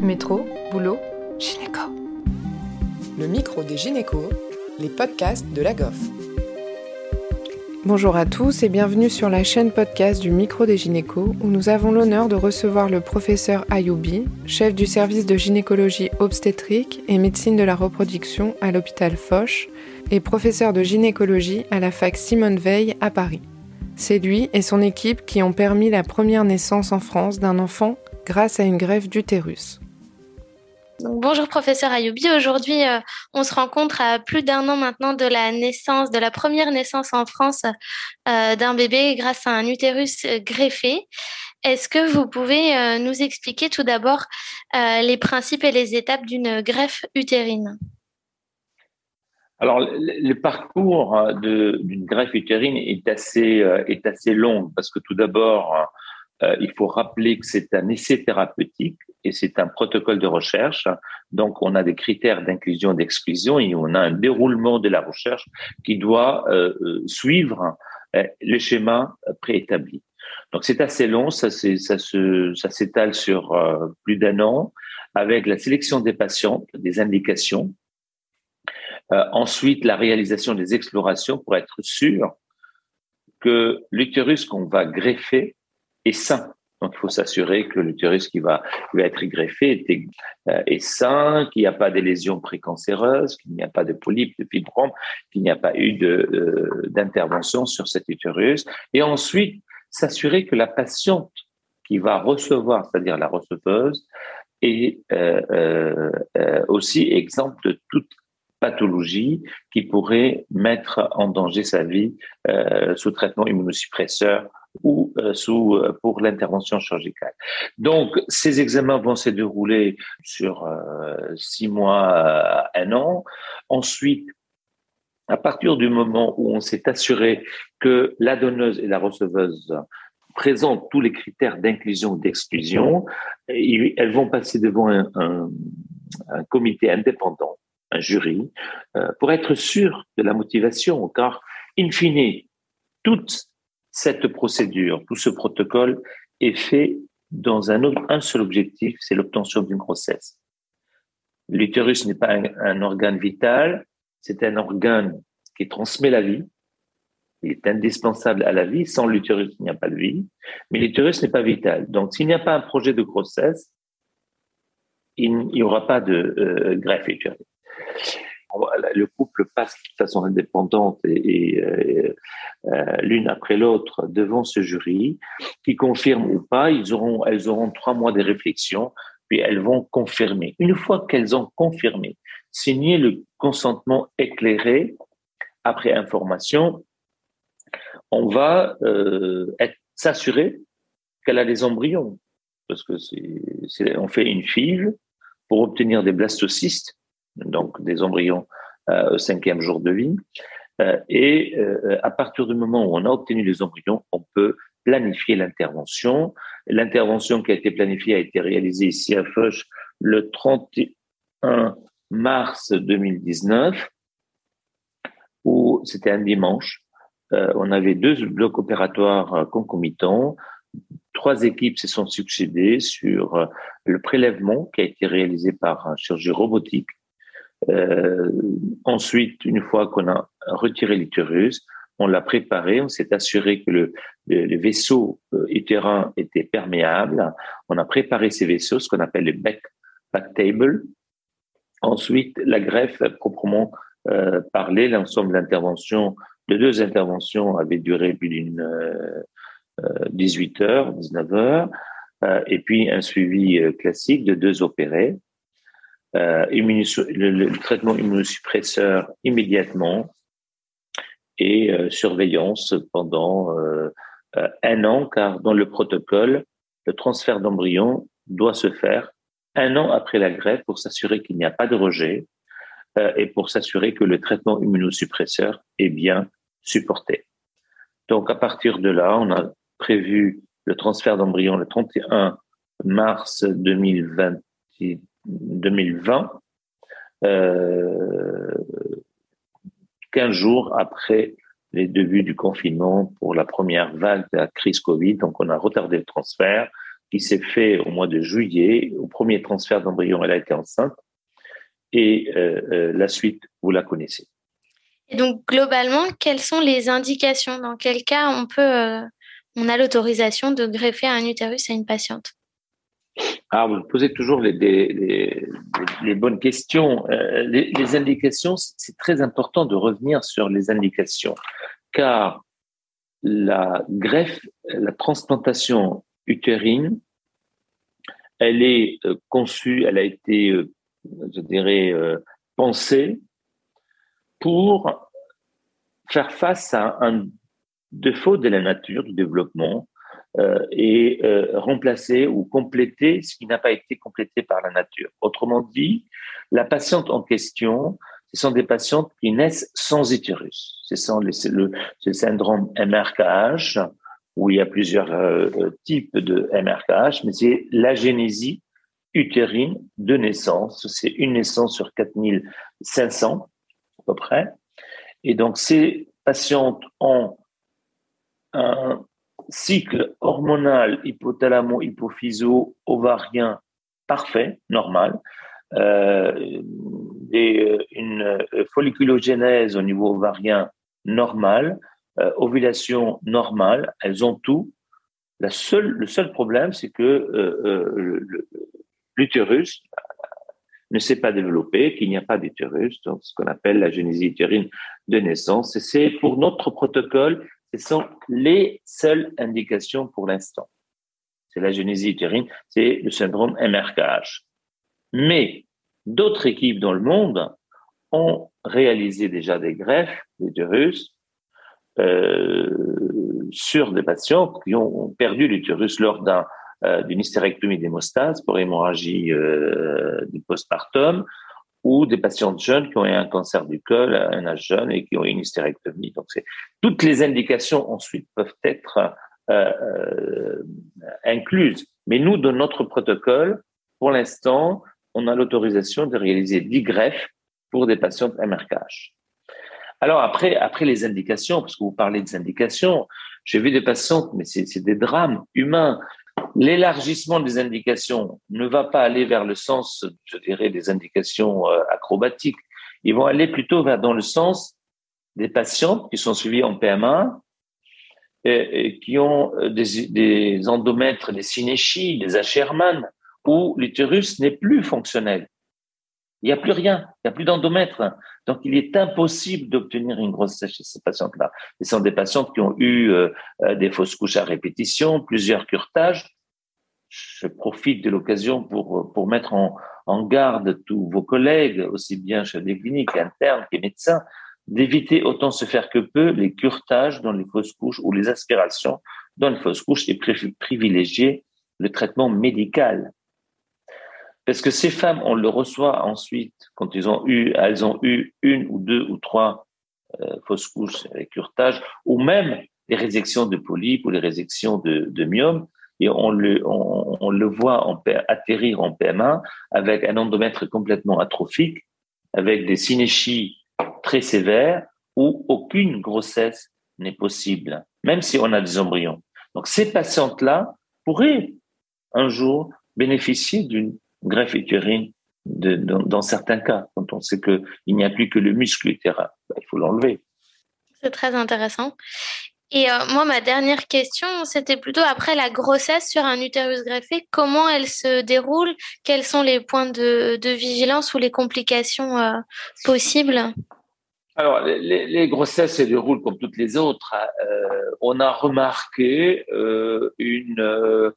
Métro, boulot, gynéco. Le micro des gynécos, les podcasts de la GOF. Bonjour à tous et bienvenue sur la chaîne podcast du micro des gynécos où nous avons l'honneur de recevoir le professeur Ayoubi, chef du service de gynécologie obstétrique et médecine de la reproduction à l'hôpital Foch et professeur de gynécologie à la fac Simone Veil à Paris. C'est lui et son équipe qui ont permis la première naissance en France d'un enfant grâce à une greffe d'utérus bonjour professeur Ayoubi. Aujourd'hui, euh, on se rencontre à plus d'un an maintenant de la naissance, de la première naissance en France euh, d'un bébé grâce à un utérus euh, greffé. Est-ce que vous pouvez nous expliquer tout d'abord les principes et les étapes d'une greffe utérine? Alors, le, parcours d'une greffe utérine est assez long parce que tout d'abord, il faut rappeler que c'est un essai thérapeutique et c'est un protocole de recherche. Donc, on a des critères d'inclusion et d'exclusion et on a un déroulement de la recherche qui doit euh, euh, suivre euh, les schémas préétablis. Donc, c'est assez long, ça s'étale sur plus d'un an avec la sélection des patients, des indications. ensuite, la réalisation des explorations pour être sûr que l'utérus qu'on va greffer est sain donc, il faut s'assurer que l'utérus qui va, va être greffé est, euh, sain, qu'il n'y a pas de lésions précancéreuses, qu'il n'y a pas de polypes, de fibromes, qu'il n'y a pas eu euh, d'intervention sur cet utérus. Et ensuite, s'assurer que la patiente qui va recevoir, c'est-à-dire la receveuse, est euh, aussi exempte de toute pathologie qui pourrait mettre en danger sa vie sous traitement immunosuppresseur ou euh, sous, euh, pour l'intervention chirurgicale. Donc, ces examens vont se dérouler sur euh, six mois un an. Ensuite, à partir du moment où on s'est assuré que la donneuse et la receveuse présentent tous les critères d'inclusion ou d'exclusion, elles vont passer devant un, comité indépendant, un jury, pour être sûr de la motivation, car in fine, toutes cette procédure, tout ce protocole est fait dans un, seul objectif, c'est l'obtention d'une grossesse. L'utérus n'est pas un, organe vital, c'est un organe qui transmet la vie. Il est indispensable à la vie. Sans l'utérus, il n'y a pas de vie. Mais l'utérus n'est pas vital. Donc, s'il n'y a pas un projet de grossesse, il n'y aura pas de euh, greffe utérine le couple passe de façon indépendante et, euh, euh, l'une après l'autre devant ce jury, qui confirme ou pas, ils auront, elles auront trois mois de réflexion, puis elles vont confirmer. Une fois qu'elles ont confirmé, signé le consentement éclairé après information, on va euh, s'assurer qu'elle a des embryons, parce que c'est, on fait une FIV pour obtenir des blastocystes donc des embryons euh, au cinquième jour de vie. Euh, et euh, à partir du moment où on a obtenu les embryons, on peut planifier l'intervention. L'intervention qui a été planifiée a été réalisée ici à Foch le 31 mars 2019, où c'était un dimanche. On avait deux blocs opératoires concomitants. Trois équipes se sont succédées sur le prélèvement qui a été réalisé par un chirurgien robotique euh, ensuite, une fois qu'on a retiré l'utérus, on l'a préparé, on s'est assuré que le, le, vaisseau euh, utérin était perméable. On a préparé ces vaisseaux, ce qu'on appelle le back, back table. Ensuite, la greffe proprement euh, parlé, l'ensemble d'interventions, de deux interventions avait duré plus d'une euh, 18 heures, 19 heures, et puis un suivi classique de deux opérés euh, le, traitement immunosuppresseur immédiatement et euh, surveillance pendant euh, un an, car dans le protocole, le transfert d'embryon doit se faire un an après la greffe pour s'assurer qu'il n'y a pas de rejet et pour s'assurer que le traitement immunosuppresseur est bien supporté. Donc à partir de là, on a prévu le transfert d'embryon le 31 mars 2020, 2020, euh, 15 jours après les débuts du confinement pour la première vague de la crise Covid. Donc, on a retardé le transfert. qui s'est fait au mois de juillet. Au premier transfert d'embryon, elle a été enceinte. Et la suite, vous la connaissez. Et donc, globalement, quelles sont les indications? Dans quel cas on peut, on a l'autorisation de greffer un utérus à une patiente? Alors, vous posez toujours les, bonnes questions. Euh, les, indications, c'est très important de revenir sur les indications, car la greffe, la transplantation utérine, elle est euh, conçue, elle a été, euh, je dirais, pensée pour faire face à un défaut de la nature, du développement, et euh, remplacer ou compléter ce qui n'a pas été complété par la nature. Autrement dit, la patiente en question, ce sont des patientes qui naissent sans utérus. C'est le, le, syndrome MRKH, où il y a plusieurs euh, types de MRKH, mais c'est l'agénésie utérine de naissance. C'est une naissance sur 4500 à peu près. Et donc, ces patientes ont un cycle hormonal hypothalamo-hypophyso-ovarien parfait, normal, euh, et une folliculogénèse au niveau ovarien normal, euh, ovulation normale, elles ont tout. La seule, le seul problème, c'est que euh, l'utérus ne s'est pas développé, qu'il n'y a pas d'utérus, donc ce qu'on appelle la génésie utérine de naissance. Et c'est pour notre protocole ce sont les seules indications pour l'instant. C'est la génésie utérine, c'est le syndrome MRKH. Mais d'autres équipes dans le monde ont réalisé déjà des greffes d'utérus euh, sur des patients qui ont perdu l'utérus lors d'un euh, d'une hystérectomie d'hémostase pour hémorragie euh, du postpartum ou des patients jeunes qui ont eu un cancer du col à un âge jeune et qui ont eu une hystérectomie. Donc, toutes les indications ensuite peuvent être euh, euh, incluses. Mais nous, dans notre protocole, pour l'instant, on a l'autorisation de réaliser 10 greffes pour des patients MRKH. Alors après, après les indications, parce que vous parlez des indications, j'ai vu des patientes, mais c'est des drames humains. L'élargissement des indications ne va pas aller vers le sens, je dirais, des indications euh, acrobatiques. Ils vont aller plutôt vers dans le sens des patients qui sont suivis en PMA et, qui ont euh, des, des, endomètres, des synéchies, des Asherman, où l'utérus n'est plus fonctionnel. Il n'y a plus rien, il n'y a plus d'endomètre. Donc, il est impossible d'obtenir une grossesse chez ces patientes-là. Ce sont des patientes qui ont eu euh, euh, des fausses couches à répétition, plusieurs curetages. Je profite de l'occasion pour, pour mettre en, en garde tous vos collègues, aussi bien chez des cliniques internes que médecins, d'éviter autant se faire que peu les curetages dans les fausses couches ou les aspirations dans les fausses couches et privilégier le traitement médical. Parce que ces femmes, on le reçoit ensuite quand elles ont eu une ou deux ou trois euh, fausses couches avec curtage, ou même les résections de polypes ou les résections de, de myomes, et on le, voit atterrir en PMA avec un endomètre complètement atrophique, avec des synéchies très sévères où aucune grossesse n'est possible, même si on a des embryons. Donc ces patientes-là pourraient un jour bénéficier d'une greffe utérine dans, certains cas, quand on sait qu'il n'y a plus que le muscle utérin, bah, il faut l'enlever. C'est très intéressant. Et euh, moi, ma dernière question, c'était plutôt après la grossesse sur un utérus greffé, comment elle se déroule? Quels sont les points de, de vigilance ou les complications euh, possibles? Alors, les, grossesses se déroulent comme toutes les autres. Hein. Euh, on a remarqué euh, une, euh,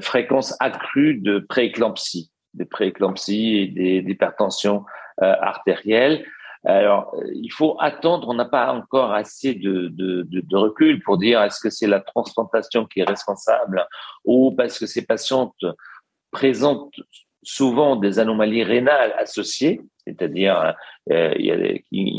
fréquence accrue de prééclampsie des prééclampsies et des d'hypertension artérielle. Alors, il faut attendre. On n'a pas encore assez de recul pour dire est-ce que c'est la transplantation qui est responsable ou parce que ces patientes présentent souvent des anomalies rénales associées, c'est-à-dire euh,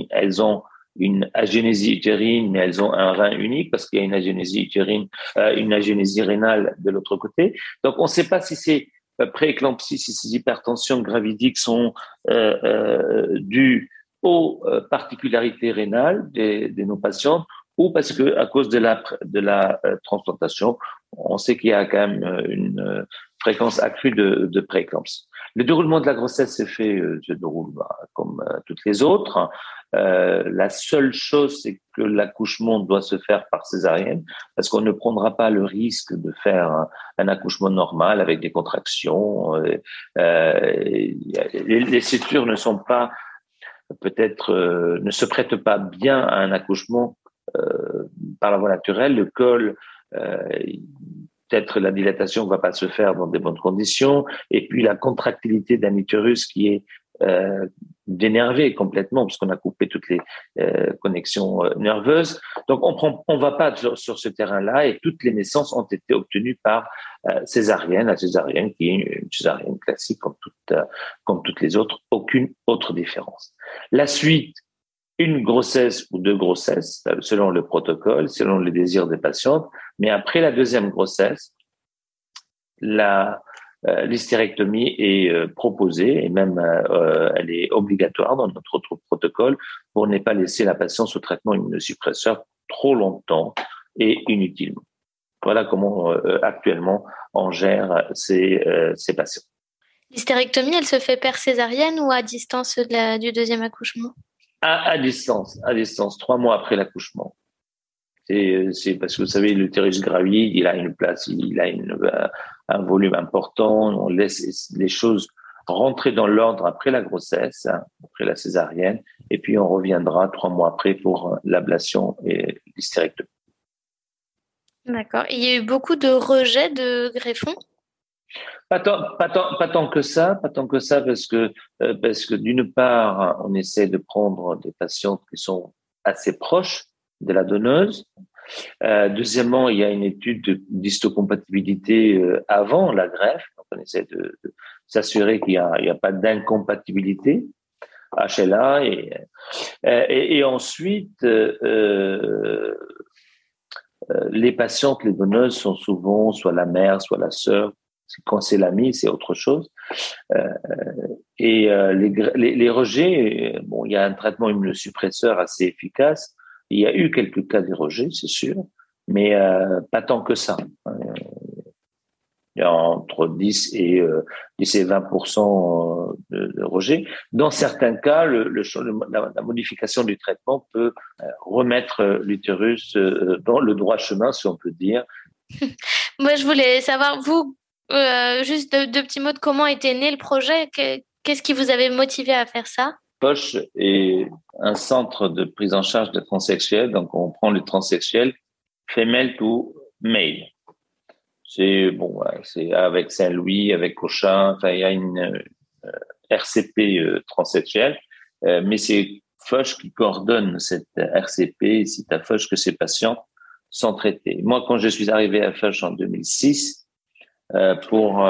elles ont une agénésie utérine, mais elles ont un rein unique parce qu'il y a une agénésie utérine, euh, une agénésie rénale de l'autre côté. Donc, on ne sait pas si c'est euh, prééclampsie, si ces hypertensions gravidiques sont euh, dues aux particularités rénales de, de, nos patients ou parce que à cause de la de la transplantation on sait qu'il y a quand même une fréquence accrue de, de prééclampsie. Le déroulement de la grossesse s'est fait, se déroule bah, comme toutes les autres. Euh, la seule chose, c'est que l'accouchement doit se faire par césarienne, parce qu'on ne prendra pas le risque de faire un, accouchement normal avec des contractions. Euh, euh les, les, cétures ne sont pas peut-être euh, ne se prêtent pas bien à un accouchement euh, par la voie naturelle. Le col peut-être la dilatation ne va pas se faire dans des bonnes conditions, et puis la contractilité d'un utérus qui est euh, d'énerver complètement parce qu'on a coupé toutes les euh, connexions euh, nerveuses. Donc on prend, on va pas sur, ce terrain-là et toutes les naissances ont été obtenues par césarienne, la césarienne qui est une césarienne classique comme comme toutes les autres, aucune autre différence. La suite, une grossesse ou deux grossesses selon le protocole, selon les désirs des patientes, mais après la deuxième grossesse, la euh, l'hystérectomie est euh, proposée et même euh, elle est obligatoire dans notre protocole pour ne pas laisser la patiente sous traitement immunosuppresseur trop longtemps et inutilement. Voilà comment actuellement on gère ces, ces patients. L'hystérectomie, elle se fait per césarienne ou à distance du deuxième accouchement? À, distance, à distance, trois mois après l'accouchement. C'est parce que vous savez, l'utérus gravide, il a une place, il a un volume important. On laisse les choses rentrer dans l'ordre après la grossesse, hein, après la césarienne, et puis on reviendra trois mois après pour l'ablation et l'hystérectomie. D'accord. Il y a eu beaucoup de rejets de greffons pas tant, pas, tant, pas tant, que ça, pas tant que ça, parce que, euh, que d'une part, on essaie de prendre des patients qui sont assez proches de la donneuse, euh, deuxièmement, il y a une étude d'histocompatibilité euh, avant la greffe. Donc on essaie de, s'assurer qu'il n'y a, pas d'incompatibilité HLA. Et, et, ensuite, les patientes, les donneuses sont souvent soit la mère, soit la sœur. Quand c'est l'ami, c'est autre chose. et les, les, rejets, bon, il y a un traitement immunosuppresseur assez efficace il y a eu quelques cas de rejet, c'est sûr, mais euh, pas tant que ça. Euh, il y a entre 10 et, euh, 10 et 20 de, de rejet. Dans certains cas, la, modification du traitement peut euh, remettre l'utérus dans le droit chemin, si on peut dire. Moi, je voulais savoir, vous, juste deux, petits mots de comment était né le projet. Qu'est-ce qui vous avait motivé à faire ça? Poche est un centre de prise en charge des transsexuels. Donc, on prend le transsexuel femelle to male. C'est bon, avec Saint-Louis, avec Cochin. Il y a une euh, RCP euh, transsexuelle, euh, mais c'est Foch qui coordonne cette RCP. C'est à Foch que ces patients sont traités. Moi, quand je suis arrivé à Foch en 2006, pour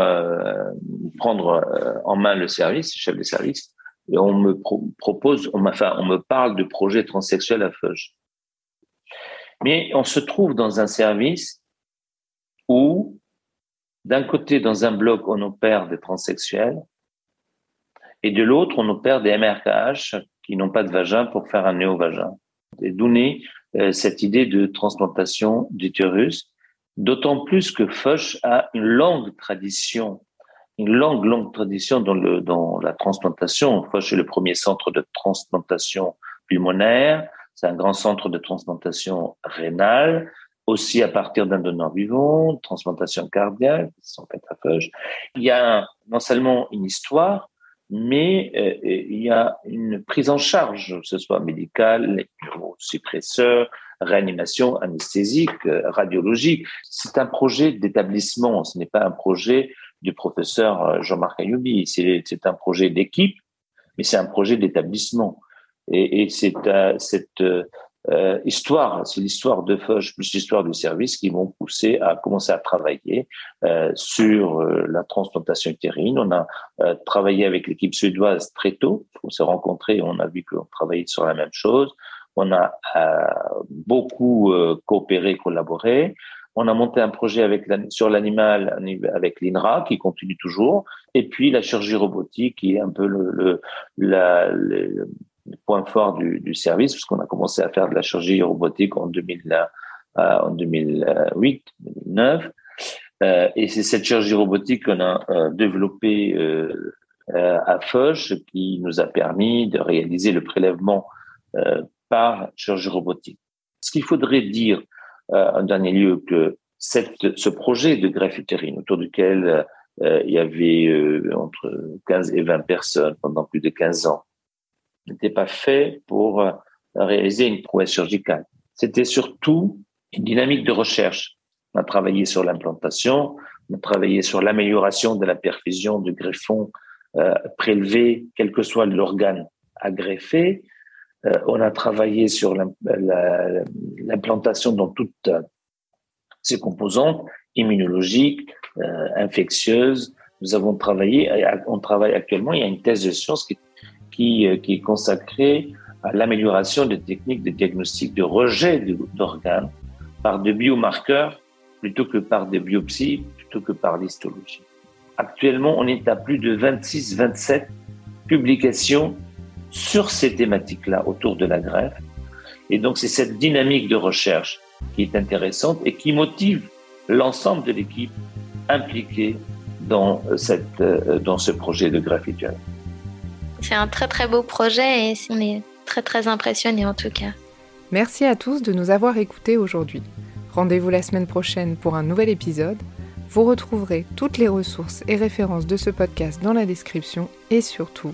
prendre en main le service, chef de service, et on me propose, enfin, on me parle de projet transsexuel à Feuge. Mais on se trouve dans un service où, d'un côté, dans un bloc, on opère des transsexuels, et de l'autre, on opère des MRKH qui n'ont pas de vagin pour faire un néovagin. Et donner euh, cette idée de transplantation d'utérus, d'autant plus que Foch a une longue tradition une longue, longue tradition dans, le, dans la transplantation. Foch est le premier centre de transplantation pulmonaire. C'est un grand centre de transplantation rénale, aussi à partir d'un donneur vivant, transplantation cardiaque, sont Foch. Il y a non seulement une histoire, mais euh, il y a une prise en charge, que ce soit médicale, suppresseur, réanimation anesthésique, euh, radiologique. C'est un projet d'établissement, ce n'est pas un projet du professeur euh, Jean-Marc Ayoubi. C'est un projet d'équipe, mais c'est un projet d'établissement. Et, c'est euh, cette histoire, c'est l'histoire de Foch plus l'histoire du service qui m'ont poussé à commencer à travailler sur la transplantation utérine. On a travaillé avec l'équipe suédoise très tôt. On s'est rencontrés, on a vu qu'on travaillait sur la même chose. On a beaucoup coopéré, collaboré. On a monté un projet avec sur l'animal avec l'INRA qui continue toujours. Et puis la chirurgie robotique qui est un peu le, point fort du, du service puisqu'on a commencé à faire de la chirurgie robotique en, 2000, euh, en 2008, 2009. Euh, et c'est cette chirurgie robotique qu'on a euh, développée euh, à Foch qui nous a permis de réaliser le prélèvement par chirurgie robotique. Ce qu'il faudrait dire en dernier lieu que ce projet de greffe utérine autour duquel il y avait entre 15 et 20 personnes pendant plus de 15 ans n'était pas fait pour réaliser une prouesse chirurgicale. C'était surtout une dynamique de recherche. On a travaillé sur l'implantation, on a travaillé sur l'amélioration de la perfusion de greffons euh, prélevés, quel que soit l'organe à greffer. Euh, on a travaillé sur l'implantation dans toutes euh, ses composantes immunologiques, euh, infectieuses. Nous avons travaillé, on travaille actuellement, il y a une thèse de science qui, qui, qui est consacrée à l'amélioration des techniques de diagnostic de rejet d'organes par des biomarqueurs plutôt que par des biopsies, plutôt que par l'histologie. Actuellement, on est à plus de 26, 27 publications sur ces thématiques-là autour de la greffe. Et donc, c'est cette dynamique de recherche qui est intéressante et qui motive l'ensemble de l'équipe impliquée dans, cette, euh, dans ce projet de greffe C'est un très très beau projet et on est très très impressionné en tout cas. Merci à tous de nous avoir écoutés aujourd'hui. Rendez-vous la semaine prochaine pour un nouvel épisode. Vous retrouverez toutes les ressources et références de ce podcast dans la description et surtout,